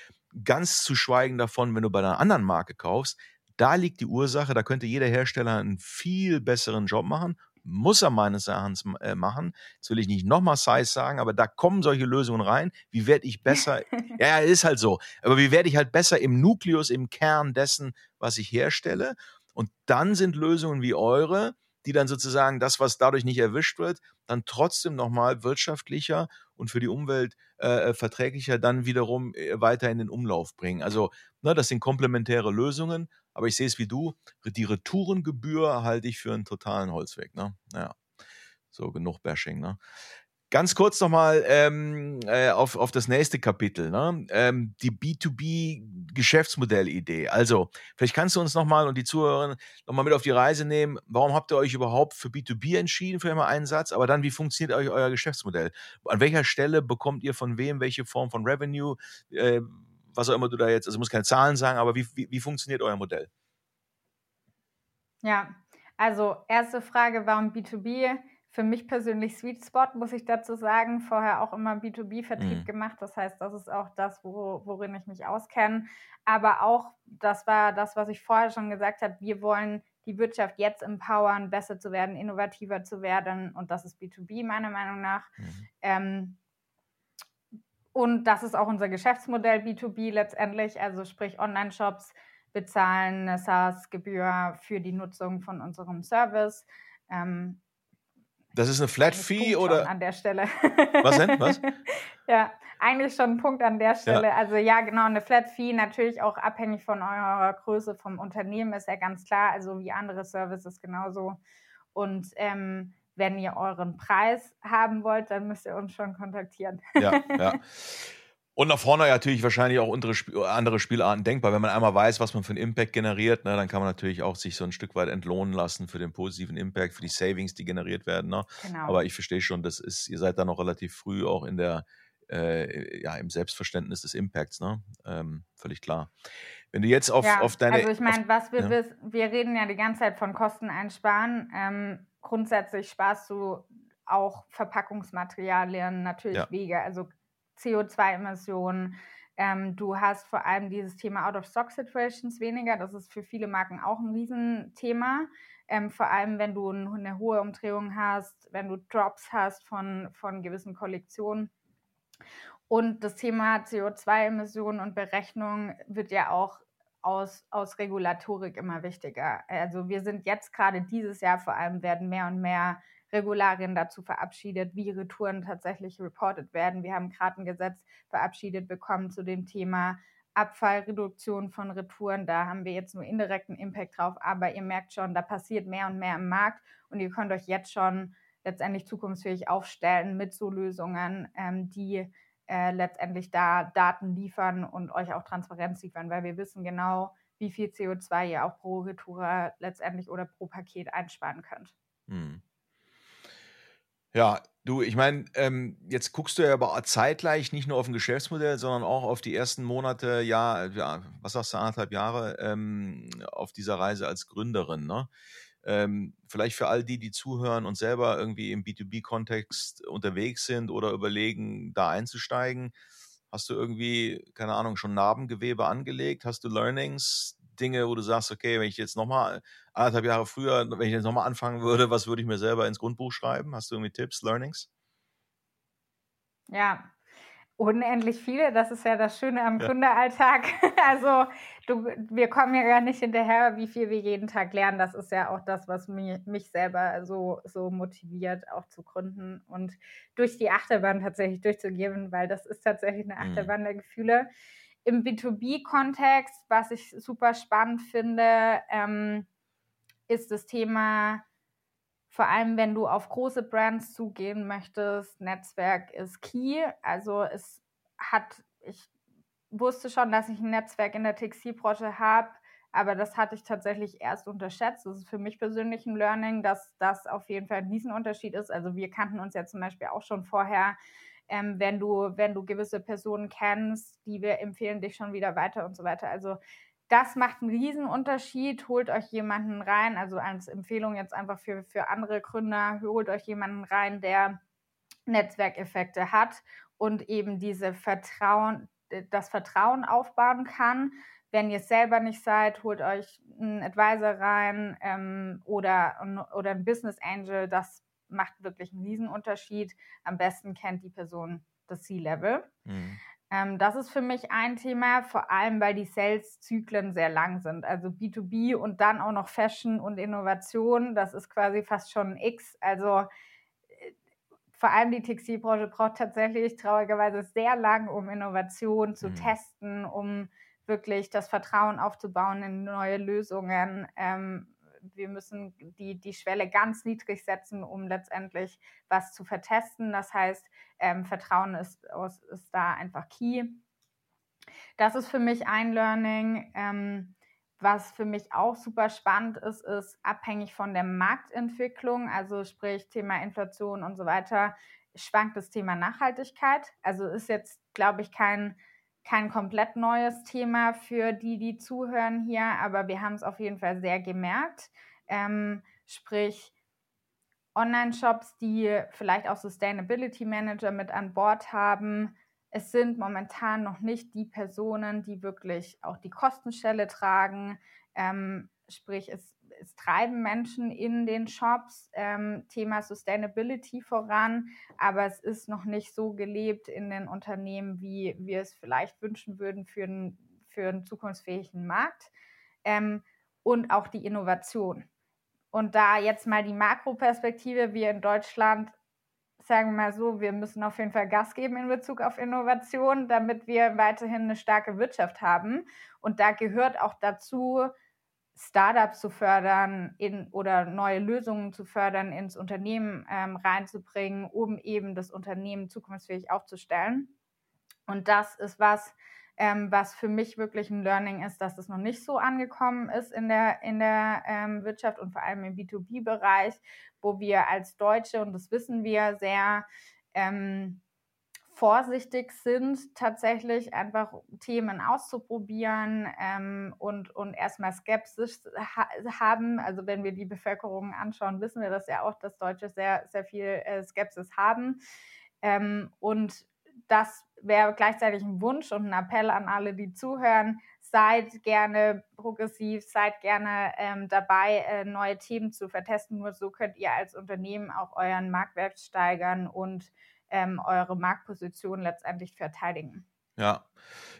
Ganz zu schweigen davon, wenn du bei einer anderen Marke kaufst, da liegt die Ursache, da könnte jeder Hersteller einen viel besseren Job machen. Muss er meines Erachtens äh, machen. Jetzt will ich nicht nochmal Size sagen, aber da kommen solche Lösungen rein. Wie werde ich besser? ja, ist halt so. Aber wie werde ich halt besser im Nukleus, im Kern dessen, was ich herstelle? Und dann sind Lösungen wie eure, die dann sozusagen das, was dadurch nicht erwischt wird, dann trotzdem nochmal wirtschaftlicher und für die Umwelt äh, äh, verträglicher dann wiederum äh, weiter in den Umlauf bringen. Also ne, das sind komplementäre Lösungen, aber ich sehe es wie du, die Retourengebühr halte ich für einen totalen Holzweg. Ne? Ja, so genug Bashing. Ne? Ganz kurz nochmal ähm, äh, auf, auf das nächste Kapitel, ne? ähm, die B2B-Geschäftsmodellidee. Also, vielleicht kannst du uns nochmal und die Zuhörer nochmal mit auf die Reise nehmen. Warum habt ihr euch überhaupt für B2B entschieden, für immer einen Satz? Aber dann, wie funktioniert euch euer Geschäftsmodell? An welcher Stelle bekommt ihr von wem welche Form von Revenue? Äh, was auch immer du da jetzt, also ich muss keine Zahlen sagen, aber wie, wie, wie funktioniert euer Modell? Ja, also erste Frage, warum B2B? für mich persönlich Sweet Spot, muss ich dazu sagen. Vorher auch immer B2B-Vertrieb mhm. gemacht. Das heißt, das ist auch das, wo, worin ich mich auskenne. Aber auch, das war das, was ich vorher schon gesagt habe, wir wollen die Wirtschaft jetzt empowern, besser zu werden, innovativer zu werden. Und das ist B2B meiner Meinung nach. Mhm. Ähm, und das ist auch unser Geschäftsmodell B2B letztendlich, also sprich Online-Shops bezahlen eine SaaS-Gebühr für die Nutzung von unserem Service. Ähm, das ist eine Flat Fee oder? An der Stelle. Was denn? Was? ja, eigentlich schon ein Punkt an der Stelle. Ja. Also ja, genau, eine Flat Fee natürlich auch abhängig von eurer Größe vom Unternehmen, ist ja ganz klar. Also wie andere Services genauso. Und ähm, wenn ihr euren Preis haben wollt, dann müsst ihr uns schon kontaktieren. Ja, ja. Und nach vorne natürlich wahrscheinlich auch andere Spielarten denkbar. Wenn man einmal weiß, was man für einen Impact generiert, ne, dann kann man natürlich auch sich so ein Stück weit entlohnen lassen für den positiven Impact, für die Savings, die generiert werden. Ne? Genau. Aber ich verstehe schon, das ist, ihr seid da noch relativ früh auch in der, äh, ja, im Selbstverständnis des Impacts, ne? Ähm, völlig klar. Wenn du jetzt auf, ja, auf deine. Also ich meine, was wir ja. wir reden ja die ganze Zeit von Kosten einsparen. Ähm, grundsätzlich sparst du auch Verpackungsmaterialien, natürlich ja. Wege. Also CO2-Emissionen. Ähm, du hast vor allem dieses Thema Out-of-Stock-Situations weniger. Das ist für viele Marken auch ein Riesenthema. Ähm, vor allem, wenn du eine hohe Umdrehung hast, wenn du Drops hast von, von gewissen Kollektionen. Und das Thema CO2-Emissionen und Berechnung wird ja auch aus, aus Regulatorik immer wichtiger. Also wir sind jetzt gerade dieses Jahr vor allem werden mehr und mehr Regularien dazu verabschiedet, wie Retouren tatsächlich reported werden. Wir haben gerade ein Gesetz verabschiedet bekommen zu dem Thema Abfallreduktion von Retouren. Da haben wir jetzt nur indirekten Impact drauf, aber ihr merkt schon, da passiert mehr und mehr im Markt und ihr könnt euch jetzt schon letztendlich zukunftsfähig aufstellen mit so Lösungen, ähm, die äh, letztendlich da Daten liefern und euch auch Transparenz liefern, weil wir wissen genau, wie viel CO2 ihr auch pro Retour letztendlich oder pro Paket einsparen könnt. Hm. Ja, du, ich meine, ähm, jetzt guckst du ja aber zeitgleich nicht nur auf ein Geschäftsmodell, sondern auch auf die ersten Monate, ja, ja was sagst du, anderthalb Jahre ähm, auf dieser Reise als Gründerin. Ne? Ähm, vielleicht für all die, die zuhören und selber irgendwie im B2B-Kontext unterwegs sind oder überlegen, da einzusteigen. Hast du irgendwie, keine Ahnung, schon Narbengewebe angelegt? Hast du Learnings, Dinge, wo du sagst, okay, wenn ich jetzt nochmal anderthalb Jahre früher, wenn ich jetzt nochmal anfangen würde, was würde ich mir selber ins Grundbuch schreiben? Hast du irgendwie Tipps, Learnings? Ja, unendlich viele. Das ist ja das Schöne am ja. Kundealltag. Also du, wir kommen ja gar nicht hinterher, wie viel wir jeden Tag lernen. Das ist ja auch das, was mich, mich selber so, so motiviert, auch zu gründen und durch die Achterbahn tatsächlich durchzugehen, weil das ist tatsächlich eine mhm. Achterbahn der Gefühle. im B2B-Kontext, was ich super spannend finde, ähm, ist das Thema, vor allem wenn du auf große Brands zugehen möchtest, Netzwerk ist key. Also es hat, ich wusste schon, dass ich ein Netzwerk in der Textilbranche habe, aber das hatte ich tatsächlich erst unterschätzt. Das ist für mich persönlich ein Learning, dass das auf jeden Fall ein Riesenunterschied ist. Also wir kannten uns ja zum Beispiel auch schon vorher. Ähm, wenn du, wenn du gewisse Personen kennst, die wir empfehlen dich schon wieder weiter und so weiter. Also das macht einen Riesenunterschied. Holt euch jemanden rein, also als Empfehlung jetzt einfach für, für andere Gründer, holt euch jemanden rein, der Netzwerkeffekte hat und eben diese Vertrauen, das Vertrauen aufbauen kann. Wenn ihr es selber nicht seid, holt euch einen Advisor rein ähm, oder, oder ein Business Angel. Das macht wirklich einen Riesenunterschied. Am besten kennt die Person das C-Level. Mhm. Ähm, das ist für mich ein Thema, vor allem weil die Sales-Zyklen sehr lang sind. Also B2B und dann auch noch Fashion und Innovation, das ist quasi fast schon ein X. Also äh, vor allem die Textilbranche braucht tatsächlich traurigerweise sehr lang, um Innovation zu mhm. testen, um wirklich das Vertrauen aufzubauen in neue Lösungen. Ähm, wir müssen die, die Schwelle ganz niedrig setzen, um letztendlich was zu vertesten. Das heißt, ähm, Vertrauen ist, ist da einfach key. Das ist für mich ein Learning. Ähm, was für mich auch super spannend ist, ist abhängig von der Marktentwicklung, also sprich Thema Inflation und so weiter, schwankt das Thema Nachhaltigkeit. Also ist jetzt, glaube ich, kein kein komplett neues Thema für die, die zuhören hier, aber wir haben es auf jeden Fall sehr gemerkt. Ähm, sprich, Online-Shops, die vielleicht auch Sustainability Manager mit an Bord haben. Es sind momentan noch nicht die Personen, die wirklich auch die Kostenstelle tragen. Ähm, sprich, es es treiben Menschen in den Shops ähm, Thema Sustainability voran, aber es ist noch nicht so gelebt in den Unternehmen, wie wir es vielleicht wünschen würden für einen, für einen zukunftsfähigen Markt. Ähm, und auch die Innovation. Und da jetzt mal die Makroperspektive, wir in Deutschland sagen wir mal so, wir müssen auf jeden Fall Gas geben in Bezug auf Innovation, damit wir weiterhin eine starke Wirtschaft haben. Und da gehört auch dazu, Startups zu fördern in, oder neue Lösungen zu fördern, ins Unternehmen ähm, reinzubringen, um eben das Unternehmen zukunftsfähig aufzustellen. Und das ist was, ähm, was für mich wirklich ein Learning ist, dass es noch nicht so angekommen ist in der, in der ähm, Wirtschaft und vor allem im B2B-Bereich, wo wir als Deutsche, und das wissen wir, sehr ähm, vorsichtig sind, tatsächlich einfach Themen auszuprobieren ähm, und, und erstmal Skepsis ha haben. Also wenn wir die Bevölkerung anschauen, wissen wir das ja auch, dass Deutsche sehr, sehr viel äh, Skepsis haben. Ähm, und das wäre gleichzeitig ein Wunsch und ein Appell an alle, die zuhören. Seid gerne progressiv, seid gerne ähm, dabei, äh, neue Themen zu vertesten. Nur so könnt ihr als Unternehmen auch euren Marktwert steigern und ähm, eure Marktposition letztendlich verteidigen. Ja,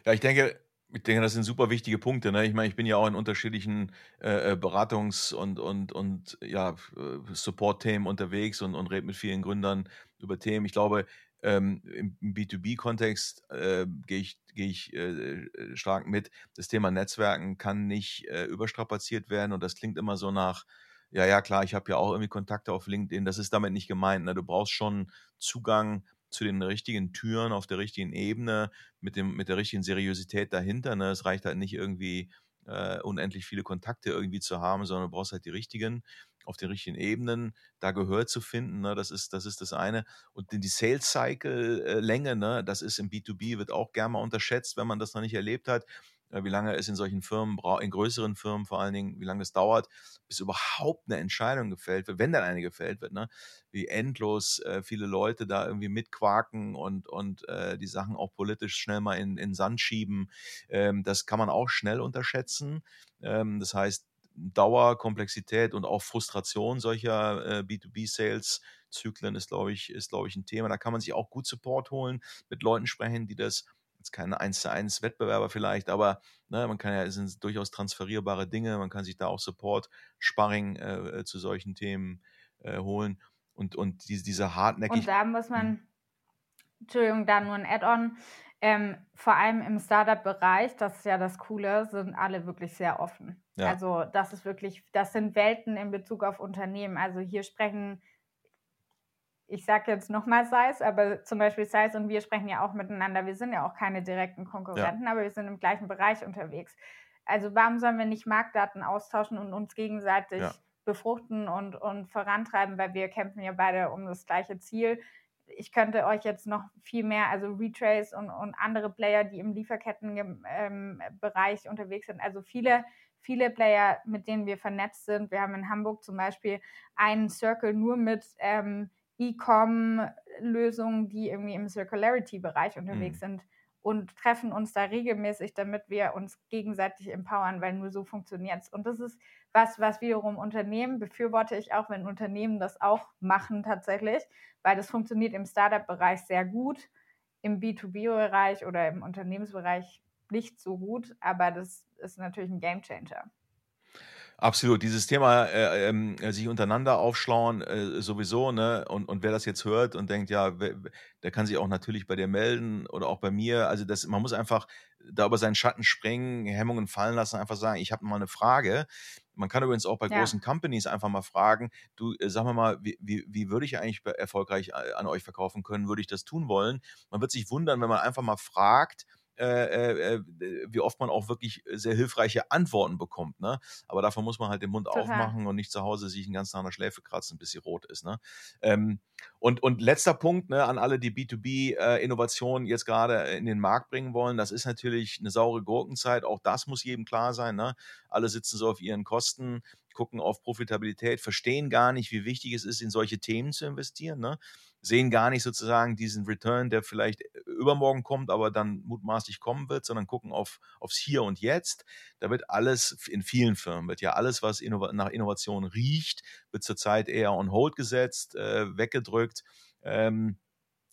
ja, ich denke, ich denke, das sind super wichtige Punkte. Ne? Ich meine, ich bin ja auch in unterschiedlichen äh, äh Beratungs- und, und, und ja, äh, Support-Themen unterwegs und, und rede mit vielen Gründern über Themen. Ich glaube, ähm, im B2B-Kontext äh, gehe ich, geh ich äh, stark mit. Das Thema Netzwerken kann nicht äh, überstrapaziert werden und das klingt immer so nach, ja, ja, klar, ich habe ja auch irgendwie Kontakte auf LinkedIn. Das ist damit nicht gemeint. Ne? Du brauchst schon Zugang zu den richtigen Türen auf der richtigen Ebene, mit, dem, mit der richtigen Seriosität dahinter. Ne? Es reicht halt nicht irgendwie äh, unendlich viele Kontakte irgendwie zu haben, sondern du brauchst halt die richtigen auf den richtigen Ebenen, da Gehör zu finden, ne, das, ist, das ist das eine. Und die Sales-Cycle-Länge, ne, das ist im B2B, wird auch gerne mal unterschätzt, wenn man das noch nicht erlebt hat. Äh, wie lange es in solchen Firmen, in größeren Firmen vor allen Dingen, wie lange es dauert, bis überhaupt eine Entscheidung gefällt wird, wenn dann eine gefällt wird, ne? wie endlos äh, viele Leute da irgendwie mitquaken und, und äh, die Sachen auch politisch schnell mal in, in Sand schieben, ähm, das kann man auch schnell unterschätzen. Ähm, das heißt, Dauer, Komplexität und auch Frustration solcher äh, B2B-Sales-Zyklen ist, glaube ich, ist, glaube ich, ein Thema. Da kann man sich auch gut Support holen, mit Leuten sprechen, die das jetzt keine 1 zu 1 Wettbewerber vielleicht, aber ne, man kann ja, es sind durchaus transferierbare Dinge, man kann sich da auch Support, Sparring äh, äh zu solchen Themen äh, holen und, und diese, diese hartnäckig. Und da muss man, hm. Entschuldigung, da nur ein Add-on. Ähm, vor allem im Startup-Bereich, das ist ja das Coole, sind alle wirklich sehr offen. Ja. Also das ist wirklich, das sind Welten in Bezug auf Unternehmen. Also hier sprechen, ich sage jetzt nochmal Size, aber zum Beispiel Size und wir sprechen ja auch miteinander. Wir sind ja auch keine direkten Konkurrenten, ja. aber wir sind im gleichen Bereich unterwegs. Also warum sollen wir nicht Marktdaten austauschen und uns gegenseitig ja. befruchten und, und vorantreiben, weil wir kämpfen ja beide um das gleiche Ziel ich könnte euch jetzt noch viel mehr, also Retrace und, und andere Player, die im Lieferkettenbereich ähm, unterwegs sind, also viele, viele Player, mit denen wir vernetzt sind. Wir haben in Hamburg zum Beispiel einen Circle nur mit ähm, E-Com-Lösungen, die irgendwie im Circularity-Bereich unterwegs mhm. sind und treffen uns da regelmäßig, damit wir uns gegenseitig empowern, weil nur so funktioniert es. Und das ist was, was wiederum Unternehmen befürworte ich auch, wenn Unternehmen das auch machen tatsächlich, weil das funktioniert im Startup-Bereich sehr gut, im B2B-Bereich oder im Unternehmensbereich nicht so gut, aber das ist natürlich ein Gamechanger. Absolut, dieses Thema äh, äh, sich untereinander aufschlauen äh, sowieso, ne? Und, und wer das jetzt hört und denkt, ja, wer, der kann sich auch natürlich bei dir melden oder auch bei mir. Also das, man muss einfach da über seinen Schatten springen, Hemmungen fallen lassen, einfach sagen, ich habe mal eine Frage. Man kann übrigens auch bei ja. großen Companies einfach mal fragen, du, äh, sag mal wie, wie, wie würde ich eigentlich erfolgreich äh, an euch verkaufen können? Würde ich das tun wollen? Man wird sich wundern, wenn man einfach mal fragt, äh, äh, äh, wie oft man auch wirklich sehr hilfreiche Antworten bekommt. Ne? Aber davon muss man halt den Mund Total. aufmachen und nicht zu Hause sich den ganzen Tag an der Schläfe kratzen, bis sie rot ist. Ne? Ähm, und, und letzter Punkt ne, an alle, die B2B-Innovationen äh, jetzt gerade in den Markt bringen wollen, das ist natürlich eine saure Gurkenzeit. Auch das muss jedem klar sein. Ne? Alle sitzen so auf ihren Kosten gucken auf Profitabilität, verstehen gar nicht, wie wichtig es ist, in solche Themen zu investieren. Ne? Sehen gar nicht sozusagen diesen Return, der vielleicht äh, übermorgen kommt, aber dann mutmaßlich kommen wird, sondern gucken auf, aufs Hier und Jetzt. Da wird alles, in vielen Firmen wird ja alles, was innov nach Innovation riecht, wird zurzeit eher on hold gesetzt, äh, weggedrückt. Ähm,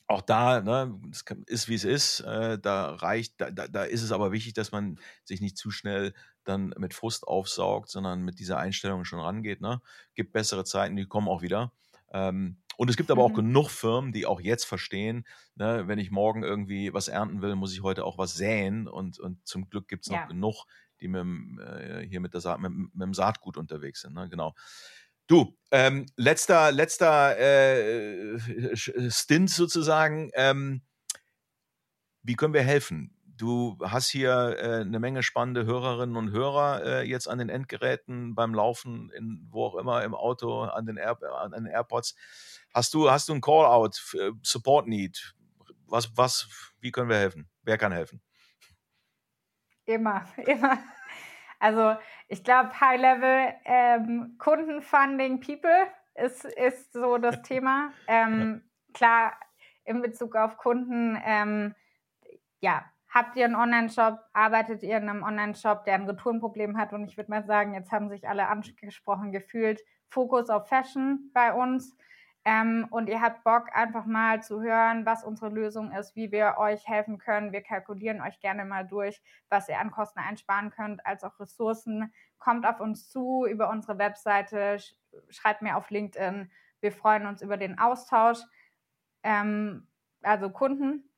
auch da, ne, ist wie es ist, äh, da reicht, da, da, da ist es aber wichtig, dass man sich nicht zu schnell dann mit Frust aufsaugt, sondern mit dieser Einstellung schon rangeht. Ne? Gibt bessere Zeiten, die kommen auch wieder. Ähm, und es gibt aber auch mhm. genug Firmen, die auch jetzt verstehen, ne, wenn ich morgen irgendwie was ernten will, muss ich heute auch was säen. Und, und zum Glück gibt es noch ja. genug, die mit, äh, hier mit, der Sa mit, mit, dem Saatgut unterwegs sind. Ne? Genau. Du, ähm, letzter, letzter äh, Stint sozusagen. Ähm, wie können wir helfen? Du hast hier äh, eine Menge spannende Hörerinnen und Hörer äh, jetzt an den Endgeräten beim Laufen, in, wo auch immer, im Auto, an den, Air, an den AirPods. Hast du, hast du ein Call-out, äh, Support Need? Was, was, wie können wir helfen? Wer kann helfen? Immer, immer. Also ich glaube, High-Level ähm, Kundenfunding People ist, ist so das Thema. Ähm, klar, in Bezug auf Kunden, ähm, ja, habt ihr einen Online-Shop, arbeitet ihr in einem Online-Shop, der ein Retourenproblem hat und ich würde mal sagen, jetzt haben sich alle angesprochen gefühlt, Fokus auf Fashion bei uns. Ähm, und ihr habt Bock, einfach mal zu hören, was unsere Lösung ist, wie wir euch helfen können. Wir kalkulieren euch gerne mal durch, was ihr an Kosten einsparen könnt, als auch Ressourcen. Kommt auf uns zu über unsere Webseite, sch schreibt mir auf LinkedIn. Wir freuen uns über den Austausch. Ähm, also Kunden.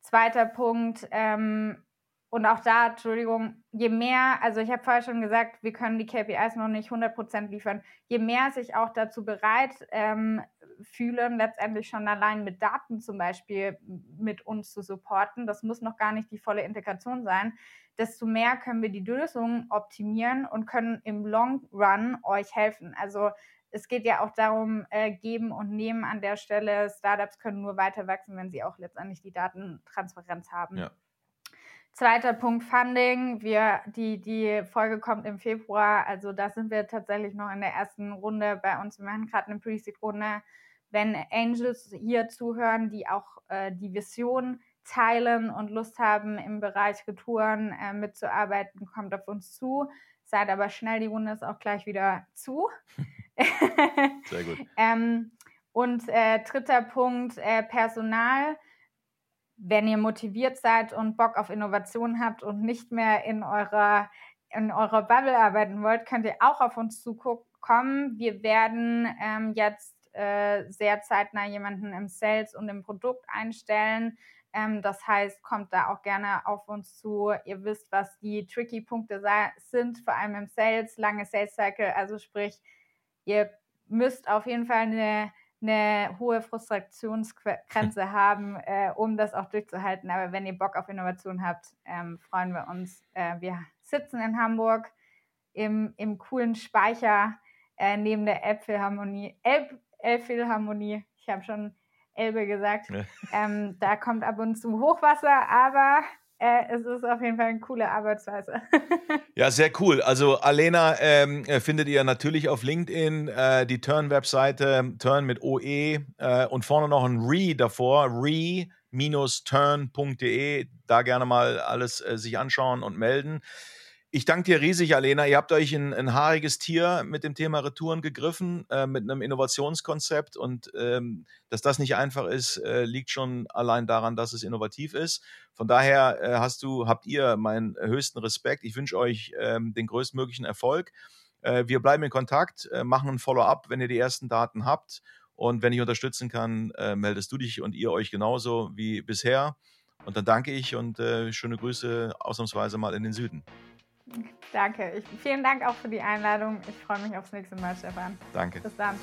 Zweiter Punkt, ähm, und auch da, Entschuldigung, je mehr, also ich habe vorher schon gesagt, wir können die KPIs noch nicht 100% liefern, je mehr sich auch dazu bereit ähm, fühlen, letztendlich schon allein mit Daten zum Beispiel mit uns zu supporten, das muss noch gar nicht die volle Integration sein, desto mehr können wir die Lösung optimieren und können im Long Run euch helfen. Also es geht ja auch darum, äh, geben und nehmen an der Stelle. Startups können nur weiter wachsen, wenn sie auch letztendlich die Datentransparenz haben. Ja. Zweiter Punkt Funding. Wir, die, die Folge kommt im Februar. Also da sind wir tatsächlich noch in der ersten Runde bei uns. Wir machen gerade eine Pre-Seed-Runde. Wenn Angels hier zuhören, die auch äh, die Vision teilen und Lust haben, im Bereich Retouren äh, mitzuarbeiten, kommt auf uns zu. Seid aber schnell, die Runde ist auch gleich wieder zu. Sehr gut. ähm, und äh, dritter Punkt, äh, Personal wenn ihr motiviert seid und Bock auf Innovation habt und nicht mehr in eurer, in eurer Bubble arbeiten wollt, könnt ihr auch auf uns zukommen. Wir werden ähm, jetzt äh, sehr zeitnah jemanden im Sales und im Produkt einstellen. Ähm, das heißt, kommt da auch gerne auf uns zu. Ihr wisst, was die tricky Punkte sind, vor allem im Sales, lange Sales Cycle. Also sprich, ihr müsst auf jeden Fall eine eine hohe Frustrationsgrenze haben, äh, um das auch durchzuhalten. Aber wenn ihr Bock auf Innovation habt, ähm, freuen wir uns. Äh, wir sitzen in Hamburg im, im coolen Speicher äh, neben der Elbphilharmonie. Elb, Elbphilharmonie, ich habe schon Elbe gesagt. Ähm, da kommt ab und zu Hochwasser, aber äh, es ist auf jeden Fall eine coole Arbeitsweise. ja, sehr cool. Also Alena ähm, äh, findet ihr natürlich auf LinkedIn, äh, die Turn-Webseite, Turn mit OE äh, und vorne noch ein Re davor, re-turn.de. Da gerne mal alles äh, sich anschauen und melden. Ich danke dir riesig, Alena. Ihr habt euch ein, ein haariges Tier mit dem Thema Retouren gegriffen, äh, mit einem Innovationskonzept. Und ähm, dass das nicht einfach ist, äh, liegt schon allein daran, dass es innovativ ist. Von daher äh, hast du, habt ihr meinen höchsten Respekt. Ich wünsche euch ähm, den größtmöglichen Erfolg. Äh, wir bleiben in Kontakt, äh, machen ein Follow-up, wenn ihr die ersten Daten habt. Und wenn ich unterstützen kann, äh, meldest du dich und ihr euch genauso wie bisher. Und dann danke ich und schöne Grüße ausnahmsweise mal in den Süden. Danke. Ich, vielen Dank auch für die Einladung. Ich freue mich aufs nächste Mal, Stefan. Danke. Bis dann.